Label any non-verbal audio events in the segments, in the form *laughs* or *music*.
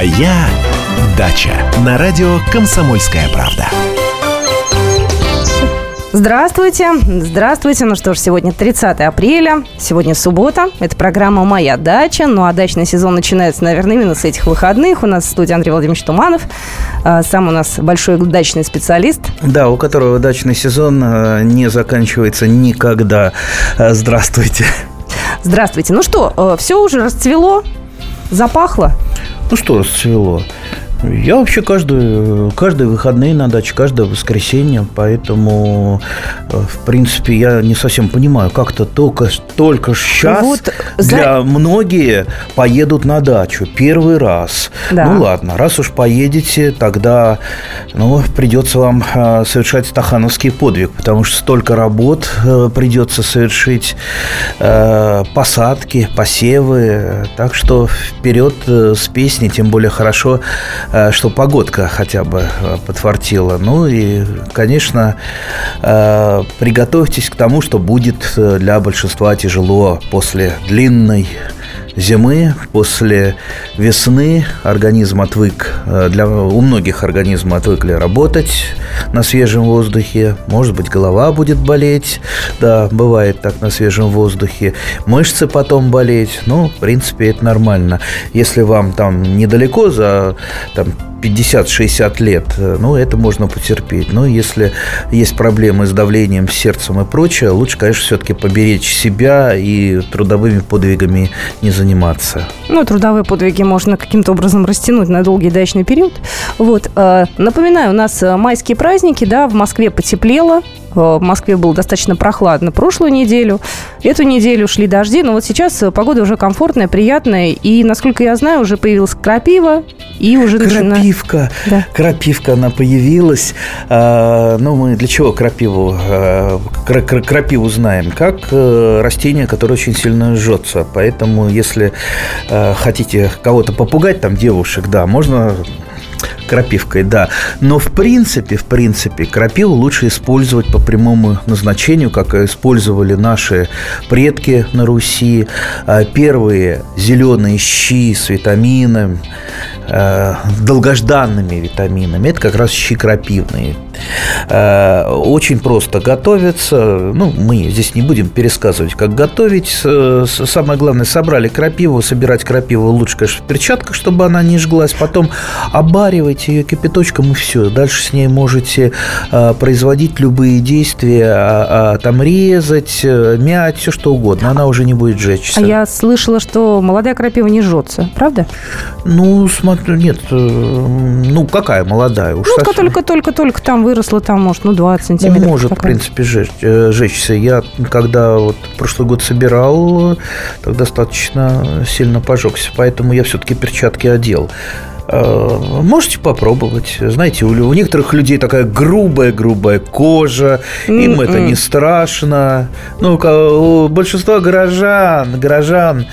Моя дача на радио Комсомольская правда. Здравствуйте, здравствуйте. Ну что ж, сегодня 30 апреля, сегодня суббота. Это программа «Моя дача». Ну а дачный сезон начинается, наверное, именно с этих выходных. У нас в студии Андрей Владимирович Туманов. А, сам у нас большой дачный специалист. Да, у которого дачный сезон а, не заканчивается никогда. А, здравствуйте. Здравствуйте. Ну что, все уже расцвело, запахло? Ну что расцвело? Я вообще каждый, каждые выходные на даче, каждое воскресенье, поэтому, э, в принципе, я не совсем понимаю, как-то только, только сейчас вот для за... многие поедут на дачу первый раз. Да. Ну ладно, раз уж поедете, тогда ну, придется вам э, совершать стахановский подвиг, потому что столько работ э, придется совершить, посадки, посевы, так что вперед с песней, тем более хорошо что погодка хотя бы э, подфартила. Ну и, конечно, э, приготовьтесь к тому, что будет для большинства тяжело после длинной зимы, после весны организм отвык, для, у многих организм отвыкли работать на свежем воздухе, может быть, голова будет болеть, да, бывает так на свежем воздухе, мышцы потом болеть, ну, в принципе, это нормально. Если вам там недалеко за там, 50-60 лет, ну, это можно потерпеть. Но если есть проблемы с давлением, с сердцем и прочее, лучше, конечно, все-таки поберечь себя и трудовыми подвигами не заниматься. Ну, трудовые подвиги можно каким-то образом растянуть на долгий дачный период. Вот. Э, напоминаю, у нас э, майские праздники, да, в Москве потеплело, в Москве было достаточно прохладно прошлую неделю. Эту неделю шли дожди, но вот сейчас погода уже комфортная, приятная. И, насколько я знаю, уже появилась крапива. И уже крапивка. Да. Крапивка, она появилась. А, ну, мы для чего крапиву? А, крапиву знаем как растение, которое очень сильно жжется. Поэтому, если а, хотите кого-то попугать, там девушек, да, можно крапивкой, да. Но в принципе, в принципе, крапиву лучше использовать по прямому назначению, как использовали наши предки на Руси. А, первые зеленые щи с витаминами, Э, долгожданными витаминами. Это как раз щи крапивные. Э, очень просто готовятся. Ну, мы здесь не будем пересказывать, как готовить. Самое главное, собрали крапиву. Собирать крапиву лучше, конечно, в перчатках, чтобы она не жглась. Потом обаривайте ее кипяточком и все. Дальше с ней можете э, производить любые действия, а, а, там резать, мять, все что угодно. Она уже не будет жечься. А я слышала, что молодая крапива не жжется, правда? Ну, смотри, нет, э, ну какая молодая уж. Ну, только-только-только там выросла, там, может, ну, 20 сантиметров. Ну, может, в принципе, жечь, э, жечься. Я, когда вот прошлый год собирал, так достаточно сильно пожегся, поэтому я все-таки перчатки одел. Э, можете попробовать. Знаете, у, у некоторых людей такая грубая-грубая кожа, им mm-hmm. это не страшно. Ну, у большинства горожан, горожан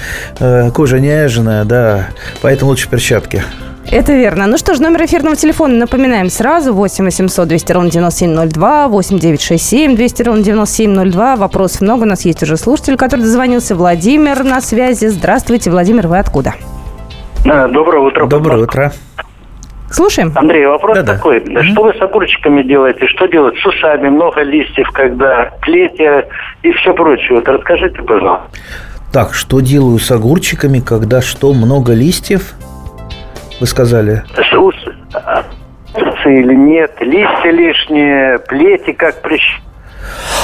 кожа нежная, да, поэтому лучше перчатки. Это верно. Ну что ж, номер эфирного телефона напоминаем сразу. 8 800 200 ровно 9702, 8 967 200 ровно 9702. Вопросов много. У нас есть уже слушатель, который дозвонился. Владимир на связи. Здравствуйте, Владимир, вы откуда? Доброе утро. Доброе утро. Слушаем. Андрей, вопрос Да-да. такой. Mm-hmm. Что вы с огурчиками делаете? Что делать с усами? Много листьев, когда плетья и все прочее. Вот расскажите, пожалуйста. Так, что делаю с огурчиками, когда что, много листьев? Вы сказали? Усы или нет, листья лишние, плети как прищ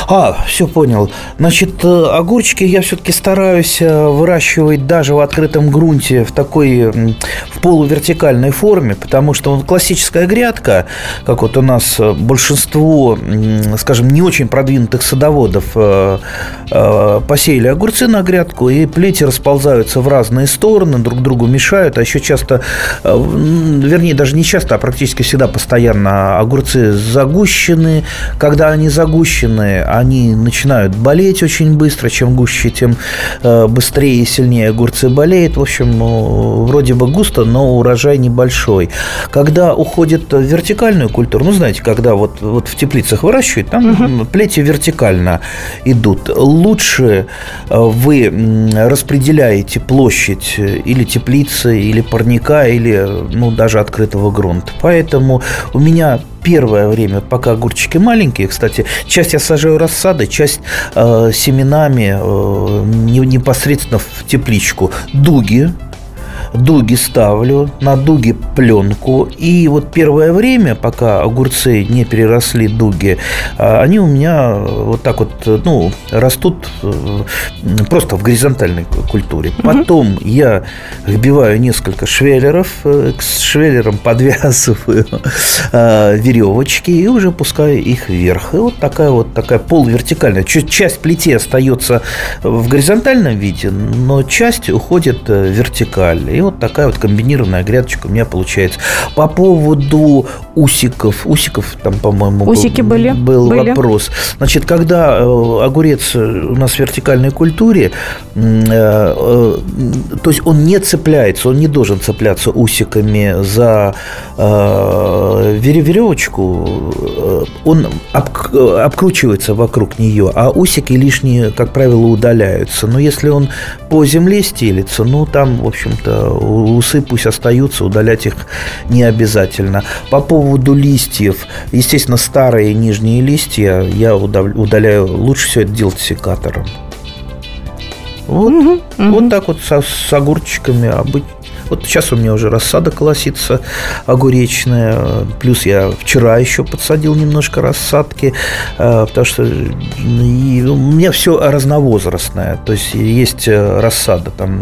а, все понял. Значит, э, огурчики я все-таки стараюсь э, выращивать даже в открытом грунте в такой в полувертикальной форме, потому что классическая грядка, как вот у нас э, большинство, скажем, не очень продвинутых садоводов посеяли огурцы на грядку, и плети расползаются в разные стороны, друг другу мешают, а еще часто, вернее, даже не часто, а практически всегда постоянно огурцы загущены. Когда они загущены, они начинают болеть очень быстро. Чем гуще, тем э, быстрее и сильнее огурцы болеют. В общем, ну, вроде бы густо, но урожай небольшой. Когда уходит в вертикальную культуру, ну, знаете, когда вот, вот в теплицах выращивают, там угу. плети вертикально идут. Лучше э, вы распределяете площадь или теплицы, или парника, или ну, даже открытого грунта. Поэтому у меня первое время, пока огурчики маленькие, кстати, часть я сажаю рассадой, часть э, семенами э, непосредственно в тепличку. Дуги, дуги ставлю, на дуги пленку. И вот первое время, пока огурцы не переросли дуги, а, они у меня вот так вот, ну, растут э, просто в горизонтальной культуре. Потом я вбиваю несколько швеллеров, э, к швеллерам подвязываю а, веревочки и уже пускаю их вверх. И вот такая вот такая полувертикальная. Часть плети остается в горизонтальном виде, но часть уходит э, в вертикаль. И вот такая вот комбинированная грядочка у меня получается. По поводу усиков. Усиков там, по-моему, Усики был, были. был были. вопрос. Значит, когда э, огурец у нас в вертикальной культуре, э, э, то есть он не цепляется, он не должен цепляться усиками за веревочку, он обкручивается вокруг нее, а усики лишние, как правило, удаляются. Но если он по земле стелится, ну, там, в общем-то, усы пусть остаются, удалять их не обязательно. По поводу листьев, естественно, старые нижние листья я удаляю, лучше все это делать секатором. Вот, угу, угу. вот так вот со, с огурчиками обычно вот сейчас у меня уже рассада колосится огуречная. Плюс я вчера еще подсадил немножко рассадки, э, потому что и у меня все разновозрастное. То есть есть э, рассада там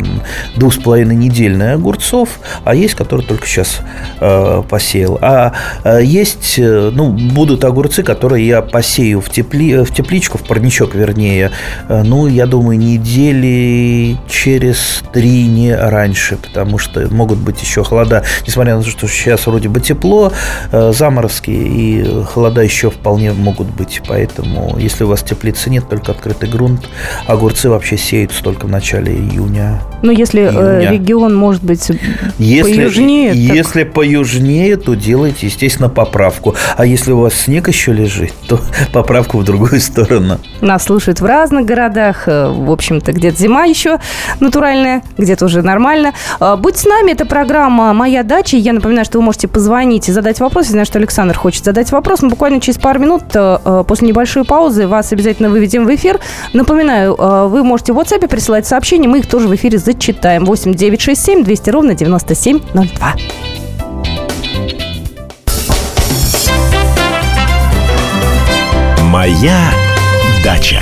двух с половиной недельная огурцов, а есть, которые только сейчас э, посеял. А есть, ну, будут огурцы, которые я посею в, тепли, в тепличку, в парничок, вернее, ну, я думаю, недели через три, не раньше, потому что могут быть еще холода, несмотря на то, что сейчас вроде бы тепло, э, заморозки и холода еще вполне могут быть. Поэтому, если у вас теплицы нет, только открытый грунт, огурцы вообще сеются только в начале июня. Ну, если э, июня. регион, может быть, если, поюжнее. Если так... поюжнее, то делайте, естественно, поправку. А если у вас снег еще лежит, то *laughs* поправку в другую сторону. Нас слушают в разных городах. Э, в общем-то, где-то зима еще натуральная, где-то уже нормально. Будьте нами. Это программа «Моя дача». Я напоминаю, что вы можете позвонить и задать вопрос. Я знаю, что Александр хочет задать вопрос. Мы буквально через пару минут э, э, после небольшой паузы вас обязательно выведем в эфир. Напоминаю, э, вы можете в WhatsApp присылать сообщения. Мы их тоже в эфире зачитаем. 8 967 200 ровно 9702. «Моя дача».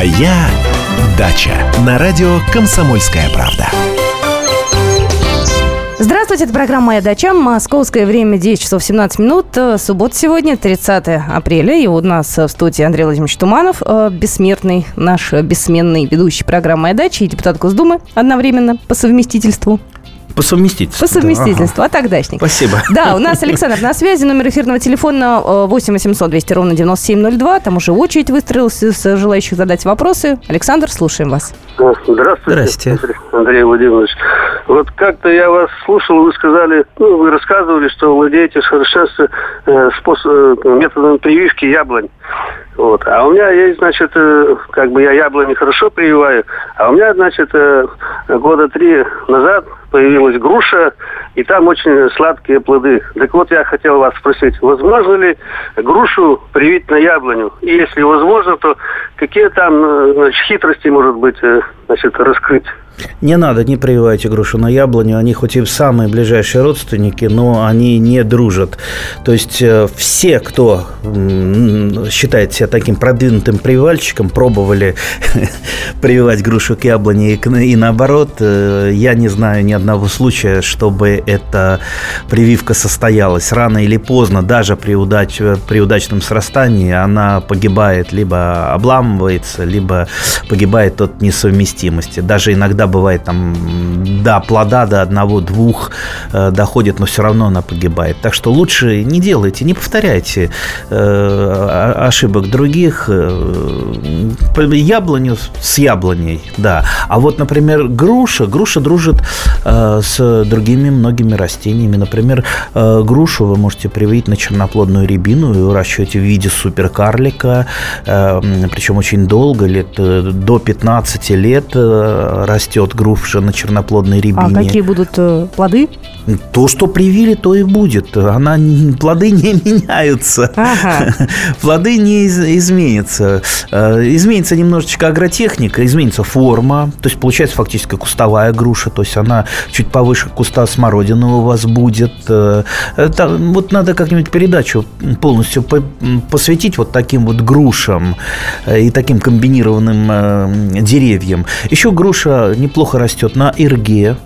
Моя дача на радио Комсомольская правда. Здравствуйте, это программа «Моя дача». Московское время 10 часов 17 минут. Суббота сегодня, 30 апреля. И у нас в студии Андрей Владимирович Туманов, э, бессмертный, наш бессменный ведущий программы «Моя дача» и депутат Госдумы одновременно по совместительству. По совместительству. По совместительству, да. а так дачник. Спасибо. Да, у нас Александр на связи, номер эфирного телефона 8 800 200 ровно 9702. Там уже очередь выстроилась из желающих задать вопросы. Александр, слушаем вас. Здравствуйте. Здравствуйте. Андрей Владимирович. Вот как-то я вас слушал, вы сказали, ну, вы рассказывали, что владеете совершенстве э, способ, э, методом прививки яблонь. Вот. А у меня есть, значит, э, как бы я яблони хорошо прививаю, а у меня, значит, э, года три назад появилась груша, и там очень сладкие плоды. Так вот, я хотел вас спросить, возможно ли грушу привить на яблоню? И если возможно, то какие там э, значит, хитрости, может быть, значит, раскрыть? Не надо, не прививайте грушу на яблоню. Они хоть и самые ближайшие родственники, но они не дружат. То есть э, все, кто считает себя таким продвинутым прививальщиком, пробовали *laughs* прививать грушу к яблоне и, наоборот. Э, я не знаю ни одного случая, чтобы эта прививка состоялась. Рано или поздно, даже при, удач, при удачном срастании, она погибает, либо обламывается, либо погибает от несовместимости. Даже иногда бывает там до плода, до одного-двух э, доходит, но все равно она погибает. Так что лучше не делайте, не повторяйте э, ошибок других. Э, яблоню с яблоней, да. А вот, например, груша, груша дружит с другими многими растениями. Например, грушу вы можете привить на черноплодную рябину и выращивать в виде суперкарлика, причем очень долго, лет до 15 лет растет растет груша на черноплодной рябине. А какие будут э, плоды? То, что привили, то и будет. Она, плоды не *laughs* меняются. Ага. *laughs* Плоды не из, изменятся. Э, изменится немножечко агротехника, изменится форма. То есть получается фактически кустовая груша. То есть она чуть повыше куста смородины у вас будет. Это, вот надо как-нибудь передачу полностью посвятить вот таким вот грушам э, и таким комбинированным деревьям. Еще груша не неплохо растет на ирге,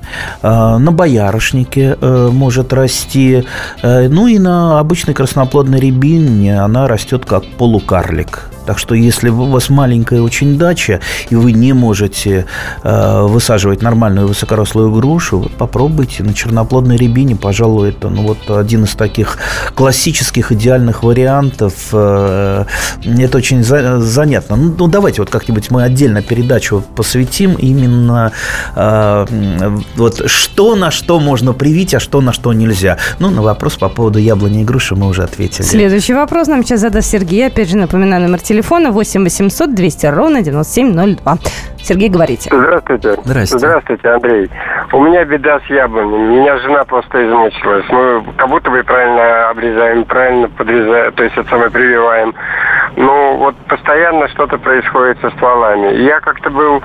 э, на боярышнике э, может расти, э, ну и на обычной красноплодной рябине она растет как полукарлик. Так что если у вас маленькая очень дача, и вы не можете э, высаживать нормальную высокорослую грушу, вот попробуйте на черноплодной рябине, пожалуй, это ну, вот один из таких классических идеальных вариантов. Э, это очень за, занятно. Ну, ну, давайте вот как-нибудь мы отдельно передачу посвятим именно э, вот что на что можно привить, а что на что нельзя. Ну, на вопрос по поводу яблони и груши мы уже ответили. Следующий вопрос нам сейчас задаст Сергей. Опять же, напоминаю, номер телефона телефона 8 800 200 ровно 9702. Сергей, говорите. Здравствуйте. Здравствуйте. Здравствуйте, Андрей. У меня беда с яблонями. Меня жена просто измучилась. Мы как будто бы правильно обрезаем, правильно подрезаем, то есть это самое прививаем. Ну, вот постоянно что-то происходит со стволами. Я как-то был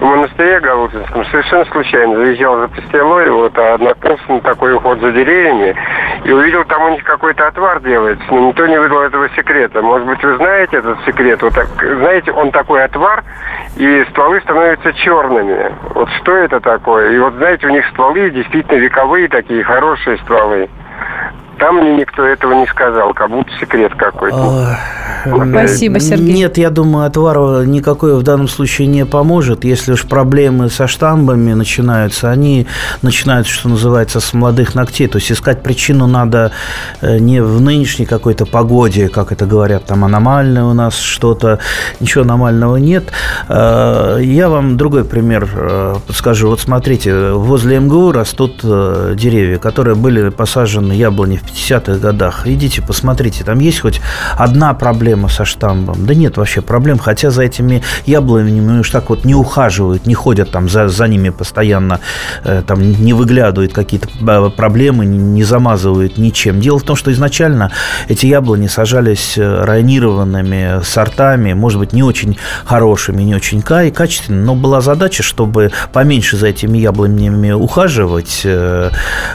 в монастыре Галутинском, совершенно случайно заезжал за пастилой, вот, а однокурсный такой уход за деревьями, и увидел, там у них какой-то отвар делается, но никто не выдал этого секрета. Может быть, вы знаете этот секрет? Вот так, знаете, он такой отвар, и стволы становятся черными. Вот что это такое? И вот, знаете, у них стволы действительно вековые такие, хорошие стволы. Там мне никто этого не сказал, как будто секрет какой-то. Спасибо, Сергей. Нет, я думаю, отвар никакой в данном случае не поможет. Если уж проблемы со штамбами начинаются, они начинаются, что называется, с молодых ногтей. То есть искать причину надо э, не в нынешней какой-то погоде, как это говорят, там аномальное у нас что-то. Ничего аномального нет. Э, я вам другой пример э, скажу. Вот смотрите, возле МГУ растут деревья, которые были посажены яблони в 50-х годах. Идите, посмотрите, там есть хоть одна проблема со штамбом? Да нет вообще проблем, хотя за этими яблонями уж так вот не ухаживают, не ходят там за, за ними постоянно, э, там не выглядывают какие-то проблемы, не замазывают ничем. Дело в том, что изначально эти яблони сажались э, районированными сортами, может быть, не очень хорошими, не очень качественными, но была задача, чтобы поменьше за этими яблонями ухаживать, э,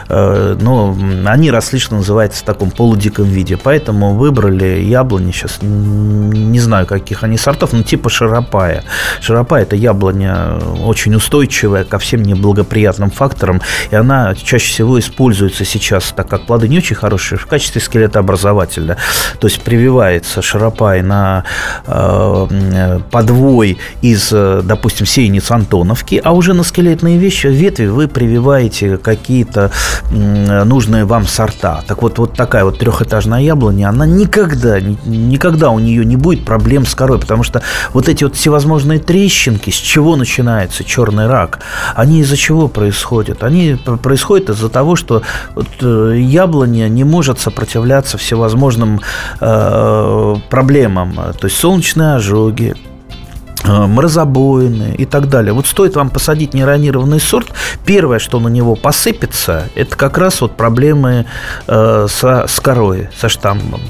но они росли, что называется, в таком полудиком виде. Поэтому выбрали яблони, сейчас не знаю, каких они сортов, но типа широпая. Широпая – это яблоня очень устойчивая ко всем неблагоприятным факторам, и она чаще всего используется сейчас, так как плоды не очень хорошие, в качестве скелетообразователя. То есть прививается широпай на э, подвой из, допустим, сеянец Антоновки, а уже на скелетные вещи, ветви вы прививаете какие-то нужные вам сорта. Так вот, вот такая вот трехэтажная яблоня, она никогда, никогда у нее не будет проблем с корой, потому что вот эти вот всевозможные трещинки, с чего начинается черный рак, они из-за чего происходят? Они происходят из-за того, что вот э, яблоня не может сопротивляться всевозможным э, проблемам, то есть солнечные ожоги, Э, морозобоины и так далее. Вот стоит вам посадить неронированный сорт, первое, что на него посыпется, это как раз вот проблемы э, со, с корой, со штамбом.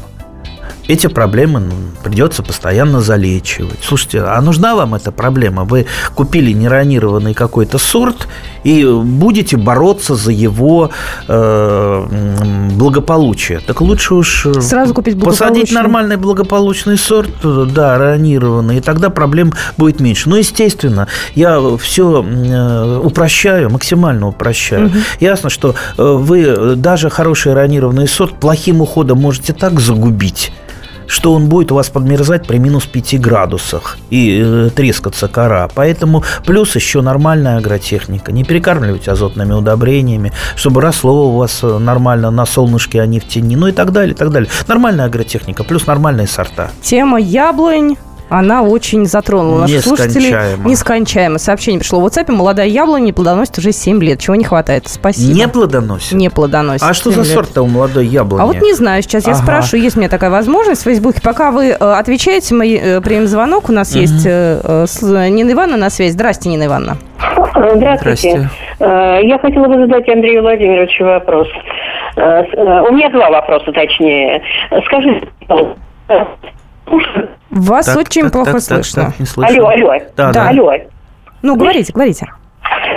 Эти проблемы ну, придется постоянно залечивать. Слушайте, а нужна вам эта проблема? Вы купили неронированный какой-то сорт и будете бороться за его э, благополучие. Так лучше уж э, Сразу купить посадить нормальный благополучный сорт, да, ронированный, и тогда проблем будет меньше. Ну, естественно, я все э, упрощаю, максимально упрощаю. Угу. Ясно, что э, вы даже хороший ронированный сорт плохим уходом можете так загубить, что он будет у вас подмерзать при минус 5 градусах и э, трескаться кора. Поэтому плюс еще нормальная агротехника. Не перекармливать азотными удобрениями, чтобы росло у вас э, нормально на солнышке, а не в тени. Ну и так далее, и так далее. Нормальная агротехника, плюс нормальные сорта. Тема яблонь она очень затронула наших слушателей. Нескончаемо. Сообщение пришло в WhatsApp. Молодая яблоня не плодоносит уже 7 лет. Чего не хватает? Спасибо. Не плодоносит? Не плодоносит. А что за сорт-то у молодой яблони? А вот не знаю. Сейчас ага. я спрашиваю. Есть у меня такая возможность в Фейсбуке. Пока вы э, отвечаете, мы э, примем звонок. У нас угу. есть э, Нина Ивановна на связь. Здрасте, Нина Ивановна. Здравствуйте. Здравствуйте. Я хотела бы задать Андрею Владимировичу вопрос. У меня два вопроса, точнее. Скажите, вас так, очень так, плохо так, слышно. Так, так, не слышно. Алло, алло. Да, да. Алло. Ну, говорите, говорите.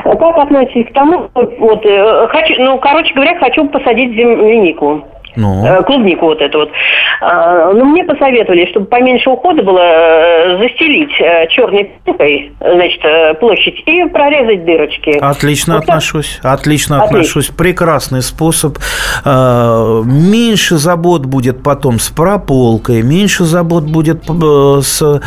Как относитесь к тому, вот, э, хочу, ну, короче говоря, хочу посадить землянику. Ну. Э, клубнику вот эту вот. А, ну, мне посоветовали, чтобы поменьше ухода было, э, застелить э, черной пленкой, значит, площадь и прорезать дырочки. Отлично вот отношусь. Так. Отлично, отношусь. Прекрасный способ. Меньше забот будет потом с прополкой, меньше забот будет с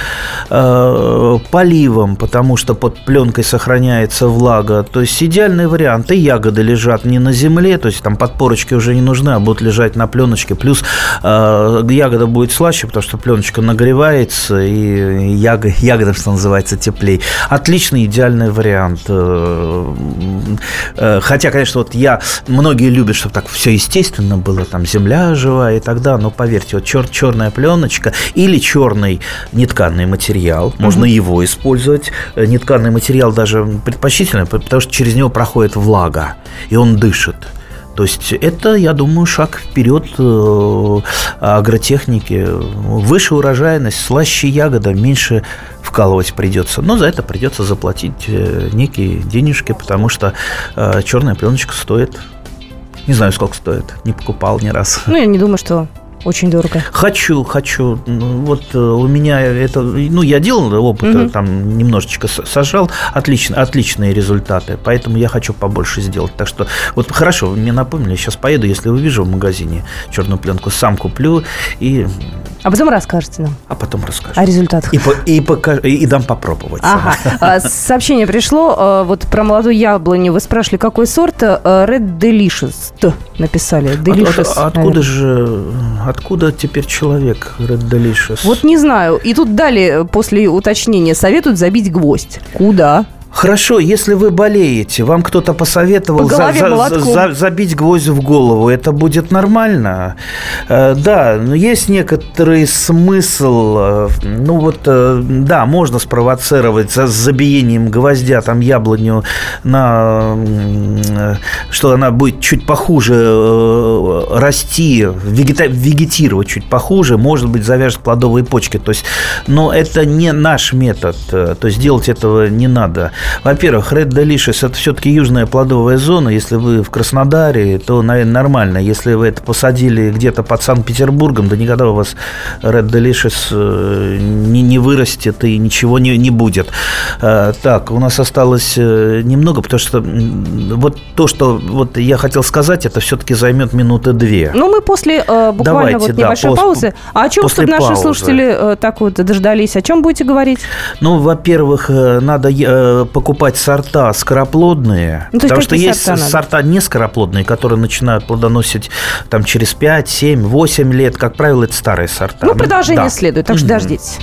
поливом, потому что под пленкой сохраняется влага. То есть идеальный вариант. И ягоды лежат не на земле, то есть там подпорочки уже не нужны, а будут лежать на пленочке. Плюс э, ягода будет слаще, потому что пленочка нагревается, и ягода, ягода, что называется, теплей. Отличный, идеальный вариант. Э, э, хотя, конечно, вот я... Многие любят, чтобы так все естественно было, там земля живая и тогда, но поверьте, вот чер, черная пленочка или черный нетканный материал, можно mm его использовать. Э, нетканный материал даже предпочтительный, потому что через него проходит влага, и он дышит. То есть это, я думаю, шаг вперед э, агротехники. Выше урожайность, слаще ягода, меньше вкалывать придется. Но за это придется заплатить э, некие денежки, потому что э, черная пленочка стоит не знаю, сколько стоит. Не покупал ни раз. Ну, я не думаю, что очень дорого. Хочу, хочу. Вот э, у меня это, ну, я делал опыт, угу. там немножечко сажал, отлично, отличные результаты, поэтому я хочу побольше сделать. Так что, вот хорошо, вы мне напомнили, сейчас поеду, если увижу в магазине черную пленку, сам куплю и а потом расскажете нам. А потом расскажу. О результатах. И, по, и, пока, и дам попробовать. Ага. А, сообщение пришло. А, вот про молодую яблоню. Вы спрашивали, какой сорт? А, Red Delicious. Т написали. Delicious. От, от, откуда же, откуда теперь человек Red Delicious? Вот не знаю. И тут далее, после уточнения, советуют забить гвоздь. Куда? Хорошо, если вы болеете, вам кто-то посоветовал По за, за, за, забить гвоздь в голову, это будет нормально. Э, да, но есть некоторый смысл. Э, ну вот, э, да, можно спровоцировать за забиением гвоздя там яблоню на, что она будет чуть похуже расти, вегета, вегетировать чуть похуже, может быть, завяжет плодовые почки. То есть, но это не наш метод. То есть делать этого не надо. Во-первых, Red Delicious – это все-таки южная плодовая зона. Если вы в Краснодаре, то, наверное, нормально. Если вы это посадили где-то под Санкт-Петербургом, да никогда у вас Red Delicious э, не, не вырастет и ничего не, не будет. Э, так, у нас осталось э, немного, потому что вот то, что вот я хотел сказать, это все-таки займет минуты две. Ну, мы после буквально Давайте, вот небольшой да, паузы. А о чем, чтобы наши паузы. слушатели так вот дождались? О чем будете говорить? Ну, во-первых, надо покупать сорта скороплодные, ну, потому что есть сорта, сорта не скороплодные, которые начинают плодоносить там через 5, 7, 8 лет. Как правило, это старые сорта. Ну, продолжение да. следует, так что mm-hmm. дождитесь.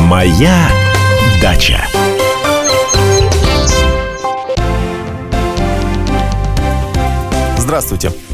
Моя дача. Здравствуйте.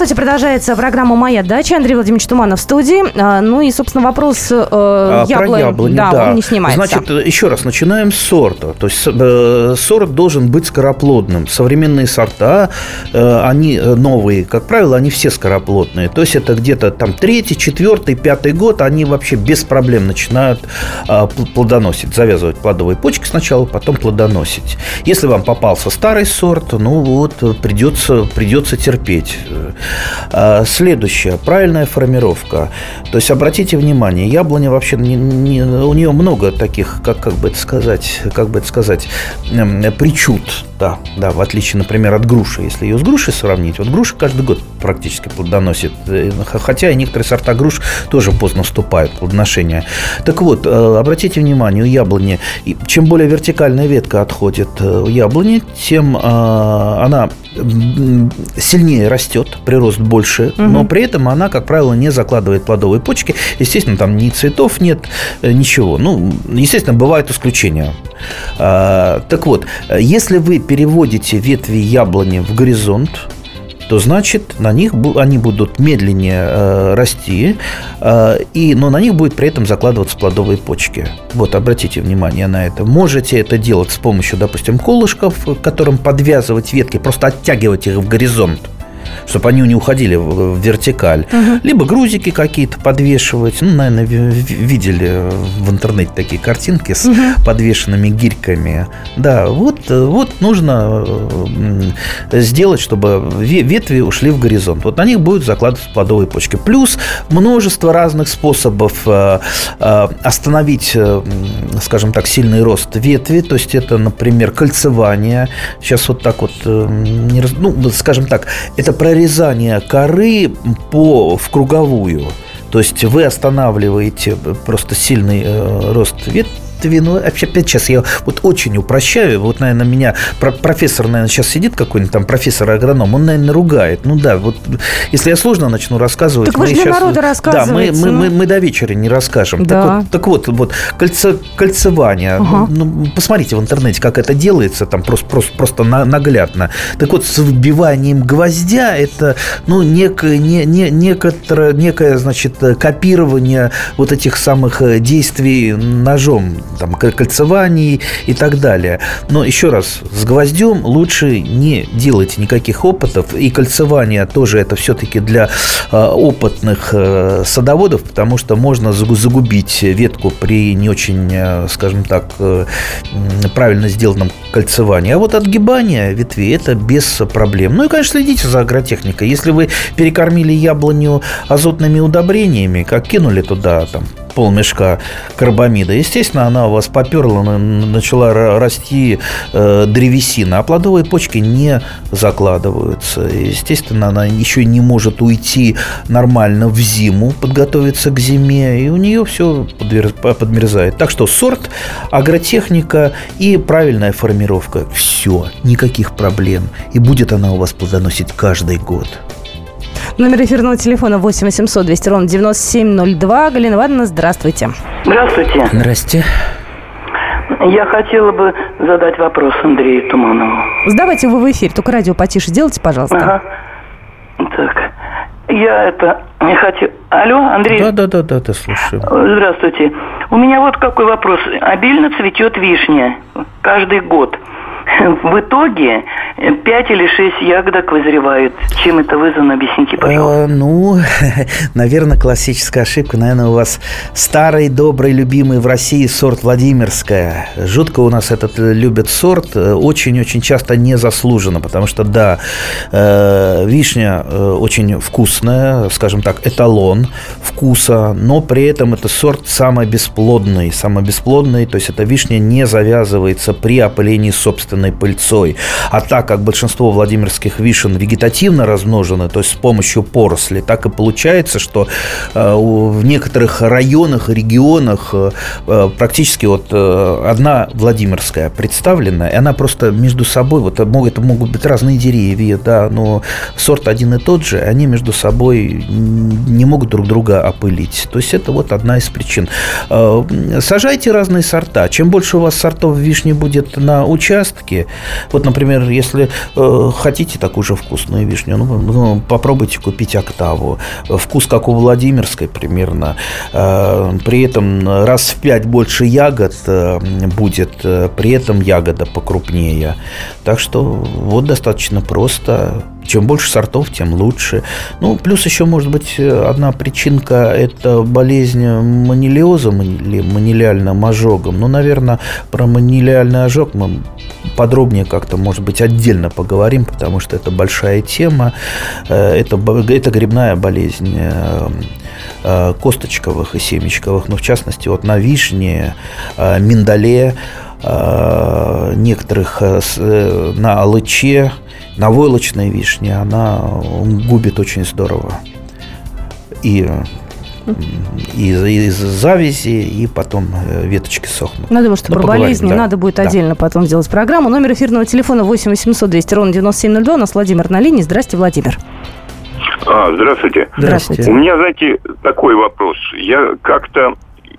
Здравствуйте, продолжается программа «Моя дача». Андрей Владимирович Туманов в студии. А, ну и, собственно, вопрос э, а, яблонь. Про яблони, да, да, он не снимается. Значит, еще раз, начинаем с сорта. То есть э, сорт должен быть скороплодным. Современные сорта, э, они э, новые, как правило, они все скороплодные. То есть это где-то там третий, четвертый, пятый год, они вообще без проблем начинают э, плодоносить, завязывать плодовые почки сначала, потом плодоносить. Если вам попался старый сорт, ну вот, придется, придется терпеть. А, следующее. Правильная формировка. То есть, обратите внимание, яблоня вообще, не, не, у нее много таких, как, как бы это сказать, как бы это сказать, причуд. Да, да, в отличие, например, от груши. Если ее с грушей сравнить, вот груша каждый год практически плодоносит. Э, хотя и некоторые сорта груш тоже поздно вступают в плодоношение. Так вот, э, обратите внимание, у яблони, чем более вертикальная ветка отходит э, у яблони, тем она сильнее растет, прирост больше, угу. но при этом она, как правило, не закладывает плодовые почки. Естественно, там ни цветов нет, э, ничего. Ну, естественно, бывают исключения. А, так вот, если вы переводите ветви яблони в горизонт, то значит на них они будут медленнее э, расти, э, и, но на них будет при этом закладываться плодовые почки. Вот, обратите внимание на это. Можете это делать с помощью, допустим, колышков, которым подвязывать ветки, просто оттягивать их в горизонт чтобы они не уходили в вертикаль. Угу. Либо грузики какие-то подвешивать. Ну, наверное, видели в интернете такие картинки с угу. подвешенными гирьками. Да, вот, вот нужно сделать, чтобы ветви ушли в горизонт. Вот на них будут закладываться плодовые почки. Плюс множество разных способов э, э, остановить, э, скажем так, сильный рост ветви. То есть это, например, кольцевание. Сейчас вот так вот, ну, скажем так, это прорезание коры по, в круговую. То есть вы останавливаете просто сильный э, рост ветви ну, вообще, опять сейчас я вот очень упрощаю. Вот, наверное, меня профессор, наверное, сейчас сидит какой-нибудь там профессор-агроном, он, наверное, ругает. Ну да, вот если я сложно начну рассказывать... Так вы же для сейчас, народа Да, мы, мы, мы, мы до вечера не расскажем. Да. Так вот, так вот, вот кольце, кольцевание. Ага. Ну, ну, посмотрите в интернете, как это делается, там просто, просто, просто наглядно. Так вот, с вбиванием гвоздя это, ну, некое, не, не, некоторое, некое, значит, копирование вот этих самых э, действий ножом там, кольцеваний и так далее. Но еще раз, с гвоздем лучше не делать никаких опытов. И кольцевание тоже это все-таки для э, опытных э, садоводов, потому что можно загубить ветку при не очень, э, скажем так, правильно сделанном кольцевании. А вот отгибание ветвей это без проблем. Ну и, конечно, следите за агротехникой. Если вы перекормили яблоню азотными удобрениями, как кинули туда там полмешка карбамида. Естественно, она у вас поперла, начала расти э, древесина, а плодовые почки не закладываются. Естественно, она еще не может уйти нормально в зиму, подготовиться к зиме, и у нее все подмерзает. Так что сорт, агротехника и правильная формировка. Все, никаких проблем. И будет она у вас плодоносить каждый год. Номер эфирного телефона 8 800 200 ровно 9702. Галина Ивановна, здравствуйте. Здравствуйте. Здрасте. Я хотела бы задать вопрос Андрею Туманову. Сдавайте вы в эфир, только радио потише делайте, пожалуйста. Ага. Так. Я это не хочу. Алло, Андрей? Да, да, да, да, да, слушаю. Здравствуйте. У меня вот какой вопрос. Обильно цветет вишня каждый год. *laughs* В итоге 5 или 6 ягодок вызревают. Чем это вызвано, объясните, пожалуйста. Э, ну, *laughs* наверное, классическая ошибка. Наверное, у вас старый, добрый, любимый в России сорт Владимирская. Жутко у нас этот э, любят сорт. Э, очень-очень часто незаслуженно, потому что, да, э, вишня э, очень вкусная, скажем так, эталон вкуса, но при этом это сорт самый бесплодный. Самый бесплодный, то есть эта вишня не завязывается при опылении собственной пыльцой. А так как большинство владимирских вишен вегетативно размножены, то есть с помощью поросли, так и получается, что э, в некоторых районах, регионах э, практически вот одна Владимирская представлена, и она просто между собой, вот это могут быть разные деревья, да, но сорт один и тот же, они между собой не могут друг друга опылить. То есть это вот одна из причин. Сажайте разные сорта. Чем больше у вас сортов вишни будет на участке, вот, например, если э, хотите такую же вкусную вишню, ну, ну, попробуйте купить октаву. Вкус как у Владимирской примерно. Э, при этом раз в пять больше ягод э, будет, э, при этом ягода покрупнее. Так что вот достаточно просто. Чем больше сортов, тем лучше. Ну, плюс еще, может быть, одна причинка – это болезнь манилиоза или манилиальным ожогом. Ну, наверное, про манилиальный ожог мы подробнее как-то, может быть, отдельно поговорим, потому что это большая тема. Э, это, это грибная болезнь э, э, косточковых и семечковых, но в частности вот на вишне, миндале, некоторых на алыче, на войлочной вишне она губит очень здорово. И из, из завязи, и потом э, веточки сохнут. Ну, думаю, что про болезни да. надо будет да. отдельно потом сделать программу. Номер эфирного телефона 8 800 200 ровно 9702. У нас Владимир на линии. Здрасте, Владимир. А, здравствуйте. Здравствуйте. У меня, знаете, такой вопрос. Я как-то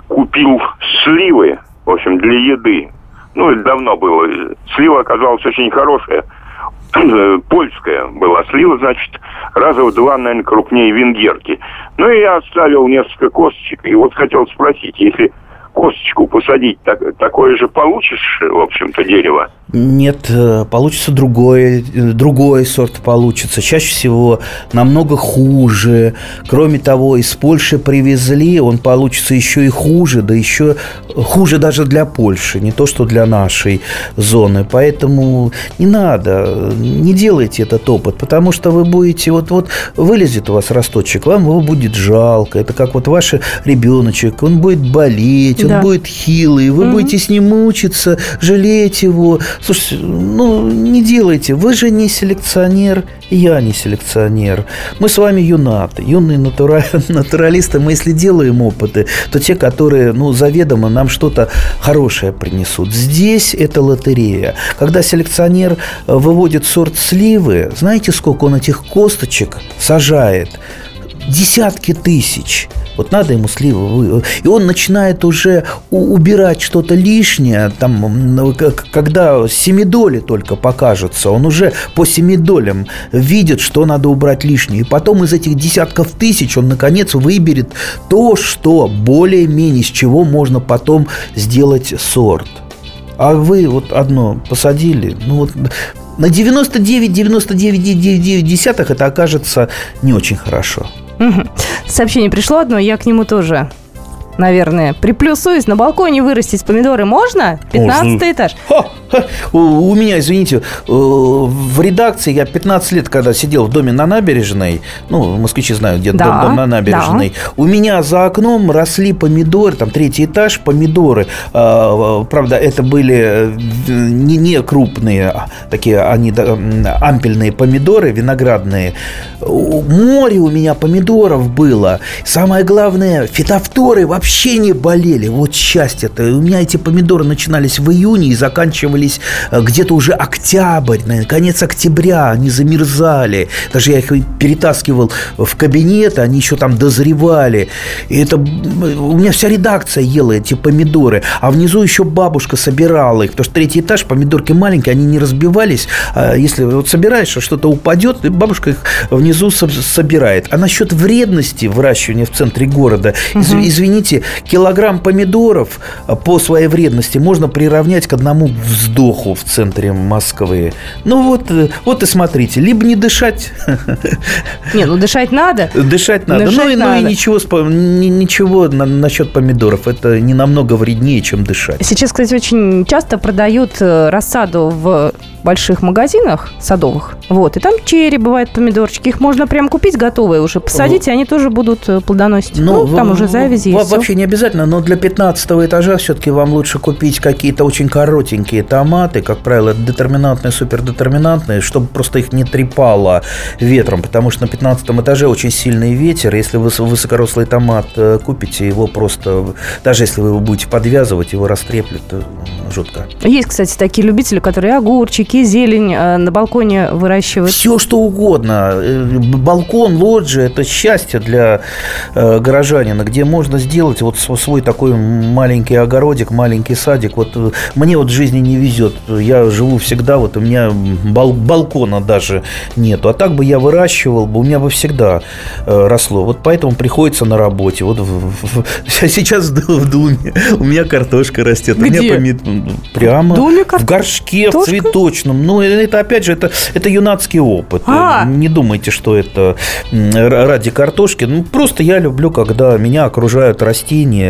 купил сливы, в общем, для еды. Ну, это давно было. Слива оказалась очень хорошая. *clears throat* польская была слива, значит, раза в два, наверное, крупнее венгерки. Ну, и я оставил несколько косточек, и вот хотел спросить, если косточку посадить, так, такое же получишь, в общем-то, дерево? Нет, э, получится другой, э, другой сорт получится. Чаще всего намного хуже. Кроме того, из Польши привезли, он получится еще и хуже, да еще хуже даже для Польши, не то что для нашей зоны. Поэтому не надо, не делайте этот опыт, потому что вы будете, вот, вот вылезет у вас росточек, вам его будет жалко. Это как вот ваш ребеночек, он будет болеть, он да. будет хилый, вы угу. будете с ним мучиться, жалеть его. Слушайте, ну, не делайте. Вы же не селекционер, я не селекционер. Мы с вами юнаты, юные натура... *laughs* натуралисты. Мы, если делаем опыты, то те, которые, ну, заведомо нам что-то хорошее принесут. Здесь это лотерея. Когда селекционер э, выводит сорт сливы, знаете, сколько он этих косточек сажает? Десятки тысяч – вот надо ему сливы. И он начинает уже убирать что-то лишнее. Там, когда семидоли только покажутся, он уже по семидолям видит, что надо убрать лишнее. И потом из этих десятков тысяч он, наконец, выберет то, что более-менее, с чего можно потом сделать сорт. А вы вот одно посадили, ну вот на 99-99,9 это окажется не очень хорошо. Сообщение пришло одно, я к нему тоже наверное, приплюсуюсь. На балконе вырастить помидоры можно? 15 этаж. Ха, ха. У, у меня, извините, э, в редакции я 15 лет, когда сидел в доме на набережной, ну, москвичи знают, где да, дом, дом на набережной, да. у меня за окном росли помидоры, там третий этаж, помидоры. А, правда, это были э, не, не крупные, а такие они ампельные помидоры, виноградные. Море у меня помидоров было. Самое главное, фитофторы вообще вообще не болели. Вот счастье-то. У меня эти помидоры начинались в июне и заканчивались э, где-то уже октябрь, наверное, конец октября. Они замерзали. Даже я их перетаскивал в кабинет, они еще там дозревали. И это... У меня вся редакция ела эти помидоры. А внизу еще бабушка собирала их. Потому что третий этаж, помидорки маленькие, они не разбивались. А если вот собираешь, а что-то упадет, бабушка их внизу собирает. А насчет вредности выращивания в центре города, угу. извините, знаете, килограмм помидоров а, по своей вредности можно приравнять к одному вздоху в центре Москвы. Ну вот, э, вот и смотрите, либо не дышать. *laughs* Не, ну дышать надо. Дышать надо. Дышать ну, и, надо. ну и ничего, ничего на, насчет помидоров. Это не намного вреднее, чем дышать. Сейчас, кстати, очень часто продают э, рассаду в больших магазинах садовых. Вот. И там черри бывают, помидорчики. Их можно прям купить готовые уже. Посадить, и они тоже будут э, плодоносить. Ну, ну там уже завязи Вообще не обязательно, но для 15 этажа все-таки вам лучше купить какие-то очень коротенькие. Томаты, как правило, детерминантные, супердетерминантные, чтобы просто их не трепало ветром, потому что на 15 этаже очень сильный ветер. Если вы высокорослый томат э, купите, его просто, даже если вы его будете подвязывать, его растреплет э, жутко. Есть, кстати, такие любители, которые огурчики, зелень э, на балконе выращивают. Все, что угодно. Балкон, лоджия – это счастье для горожанина, где можно сделать вот свой такой маленький огородик, маленький садик. Вот мне вот в жизни не везет. Я живу всегда, вот у меня бал балкона даже нету. А так бы я выращивал бы, у меня бы всегда э, росло. Вот поэтому приходится на работе. Вот в, в, *laughs* сейчас в Думе у меня картошка растет. Где? У меня помид... прямо Думе в горшке, в цветочном. Ну, это опять же, это, это юнацкий опыт. А. Не думайте, что это ради картошки. Ну, просто я люблю, когда меня окружают растения,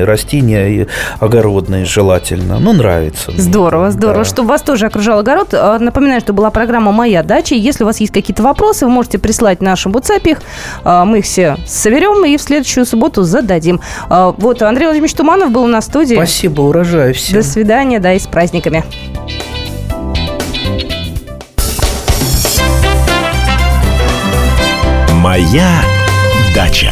растения огородные желательно. Ну, нравится. Здорово, мне. здорово. Да. Чтобы вас тоже окружал огород. А, напоминаю, что была программа «Моя дача». Если у вас есть какие-то вопросы, вы можете прислать в нашем WhatsApp их. А, мы их все соберем и в следующую субботу зададим. А, вот Андрей Владимирович Туманов был у нас в студии. Спасибо, урожая всем. До свидания, да, и с праздниками. Моя дача.